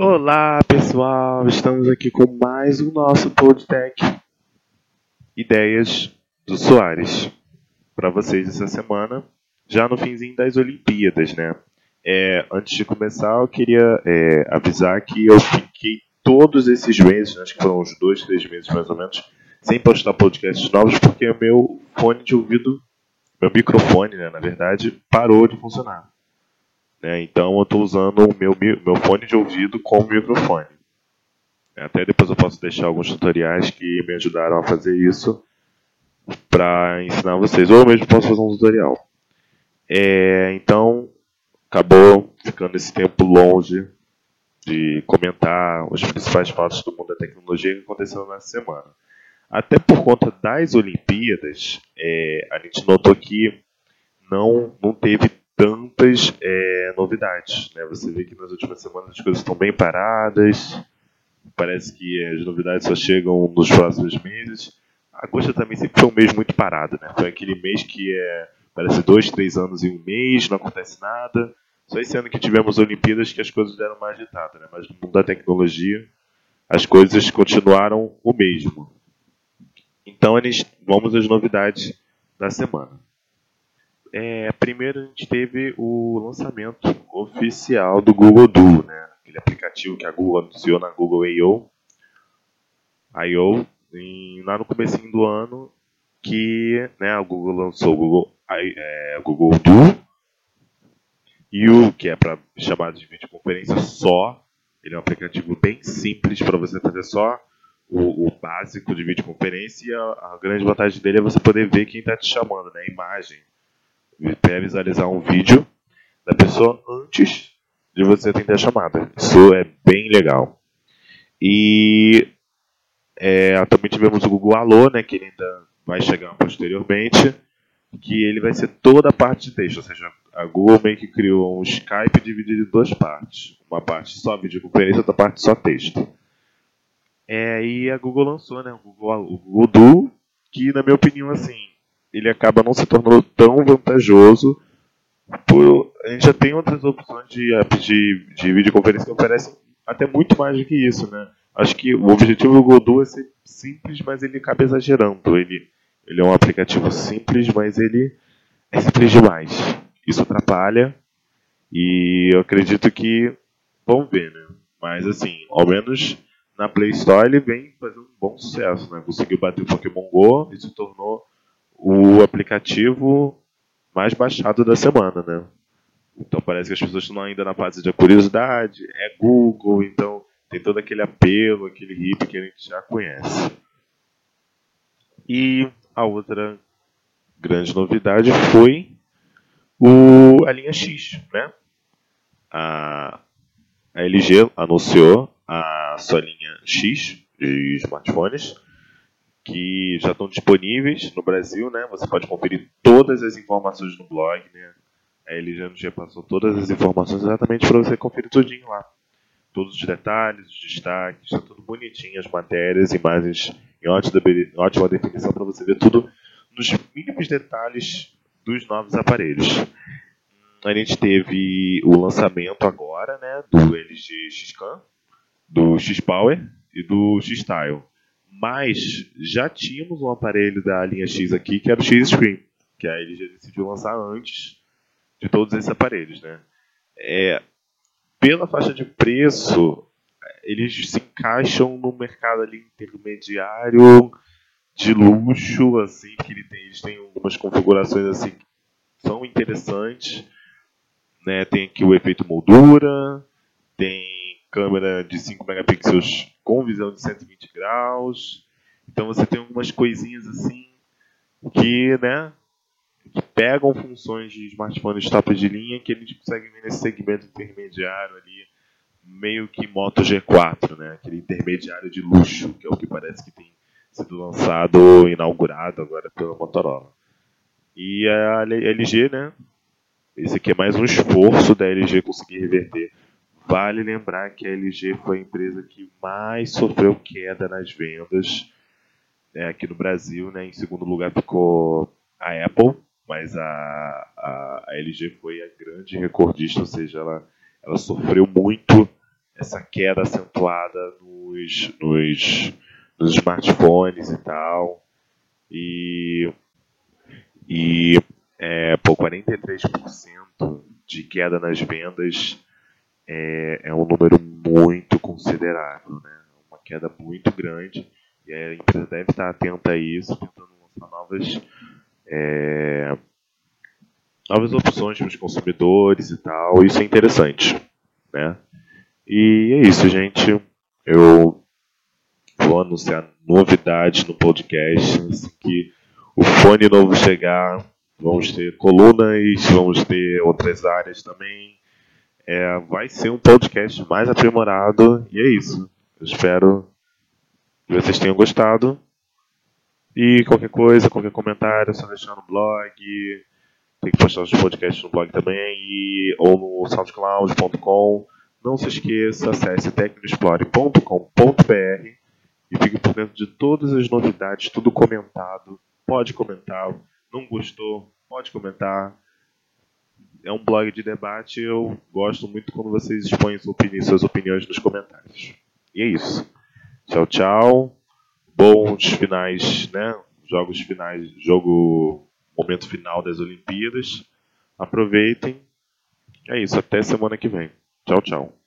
Olá pessoal, estamos aqui com mais um nosso Podtech Ideias do Soares para vocês essa semana, já no finzinho das Olimpíadas, né? É, antes de começar, eu queria é, avisar que eu fiquei todos esses meses, acho que foram uns dois, três meses mais ou menos, sem postar podcasts novos porque meu fone de ouvido, meu microfone, né, na verdade, parou de funcionar. Né? Então eu estou usando o meu, meu fone de ouvido como microfone. Até depois eu posso deixar alguns tutoriais que me ajudaram a fazer isso para ensinar vocês. Ou eu mesmo posso fazer um tutorial. É, então, acabou ficando esse tempo longe de comentar os principais fatos do mundo da tecnologia que aconteceram nessa semana. Até por conta das Olimpíadas, é, a gente notou que não, não teve tantas é, novidades. Né? Você vê que nas últimas semanas as coisas estão bem paradas, parece que as novidades só chegam nos próximos meses. Agosto também sempre foi um mês muito parado, né? Foi aquele mês que é, parece dois, três anos em um mês, não acontece nada. Só esse ano que tivemos Olimpíadas que as coisas deram mais agitada, né? Mas no mundo da tecnologia as coisas continuaram o mesmo. Então vamos às novidades da semana. É, primeiro a gente teve o lançamento oficial do Google Duo, né? aquele aplicativo que a Google anunciou na Google I.O. I.O. lá no começo do ano que né, a Google lançou o Google, é, Google Duo e o que é para chamada de videoconferência só. Ele é um aplicativo bem simples para você fazer só o, o, básico de videoconferência e a, a, grande vantagem dele é você poder ver quem está te chamando, né? A imagem para visualizar um vídeo da pessoa antes de você atender a chamada. Isso é bem legal. E é, também tivemos o Google Alô, né, que ainda vai chegar posteriormente, que ele vai ser toda a parte de texto, ou seja, a Google meio que criou um Skype dividido em duas partes. Uma parte só videoconferência, outra parte só texto. É, e a Google lançou né, o, Google, o Google Duo, que na minha opinião, assim, ele acaba não se tornando tão vantajoso. Por, a gente já tem outras opções de apps de, de videoconferência que oferecem até muito mais do que isso, né? Acho que o objetivo do Godot é ser simples, mas ele acaba exagerando. Ele, ele é um aplicativo simples, mas ele é simples demais. Isso atrapalha e eu acredito que vamos ver, né? Mas assim, ao menos na Play Store ele vem fazendo um bom sucesso, né? Conseguiu bater o Pokémon Go e se tornou o aplicativo mais baixado da semana, né? Então parece que as pessoas estão ainda na fase de curiosidade, é Google, então tem todo aquele apelo, aquele hip que a gente já conhece. E a outra grande novidade foi o, a linha X, né? A, a LG anunciou a sua linha X de smartphones que já estão disponíveis no Brasil, né? Você pode conferir todas as informações no blog, né? A LG já passou todas as informações exatamente para você conferir tudinho lá. Todos os detalhes, os destaques, está tudo bonitinho, as matérias, imagens em ótima, ótima definição para você ver tudo nos mínimos detalhes dos novos aparelhos. A gente teve o lançamento agora, né, do LG X-Cam, do X-Power e do X-Style. Mas já tínhamos um aparelho da linha X aqui, que era o X-Screen, que a LG decidiu lançar antes de todos esses aparelhos. Né? É, pela faixa de preço, eles se encaixam no mercado ali intermediário de luxo, assim, que ele tem, eles têm algumas configurações assim que são interessantes. Né? Tem aqui o efeito moldura, tem câmera de 5 megapixels com visão de 120 graus. Então você tem algumas coisinhas assim que, né, que pegam funções de smartphones top de linha que a gente consegue ver nesse segmento intermediário ali, meio que Moto G4, né, aquele intermediário de luxo, que é o que parece que tem sido lançado, inaugurado agora pela Motorola. E a LG, né, esse aqui é mais um esforço da LG conseguir reverter Vale lembrar que a LG foi a empresa que mais sofreu queda nas vendas né, aqui no Brasil. Né? Em segundo lugar ficou a Apple, mas a, a, a LG foi a grande recordista, ou seja, ela, ela sofreu muito essa queda acentuada nos, nos, nos smartphones e tal. E, e é, pô, 43% de queda nas vendas é, é um número muito considerável, né? Uma queda muito grande e a empresa deve estar atenta a isso, tentando lançar novas, é, novas opções para os consumidores e tal. Isso é interessante, né? E é isso, gente. Eu vou anunciar novidades no podcast. Assim que o fone novo chegar, vamos ter colunas, vamos ter outras áreas também. É, vai ser um podcast mais aprimorado e é isso. Eu espero que vocês tenham gostado. E qualquer coisa, qualquer comentário, é só deixar no blog. Tem que postar os podcasts no blog também e, ou no soundcloud.com. Não se esqueça, acesse tecnoexplore.com.br e fique por dentro de todas as novidades, tudo comentado. Pode comentar. Não gostou? Pode comentar. É um blog de debate. Eu gosto muito quando vocês expõem suas opiniões nos comentários. E é isso. Tchau, tchau. Bons finais, né? Jogos finais, jogo momento final das Olimpíadas. Aproveitem. É isso, até semana que vem. Tchau, tchau.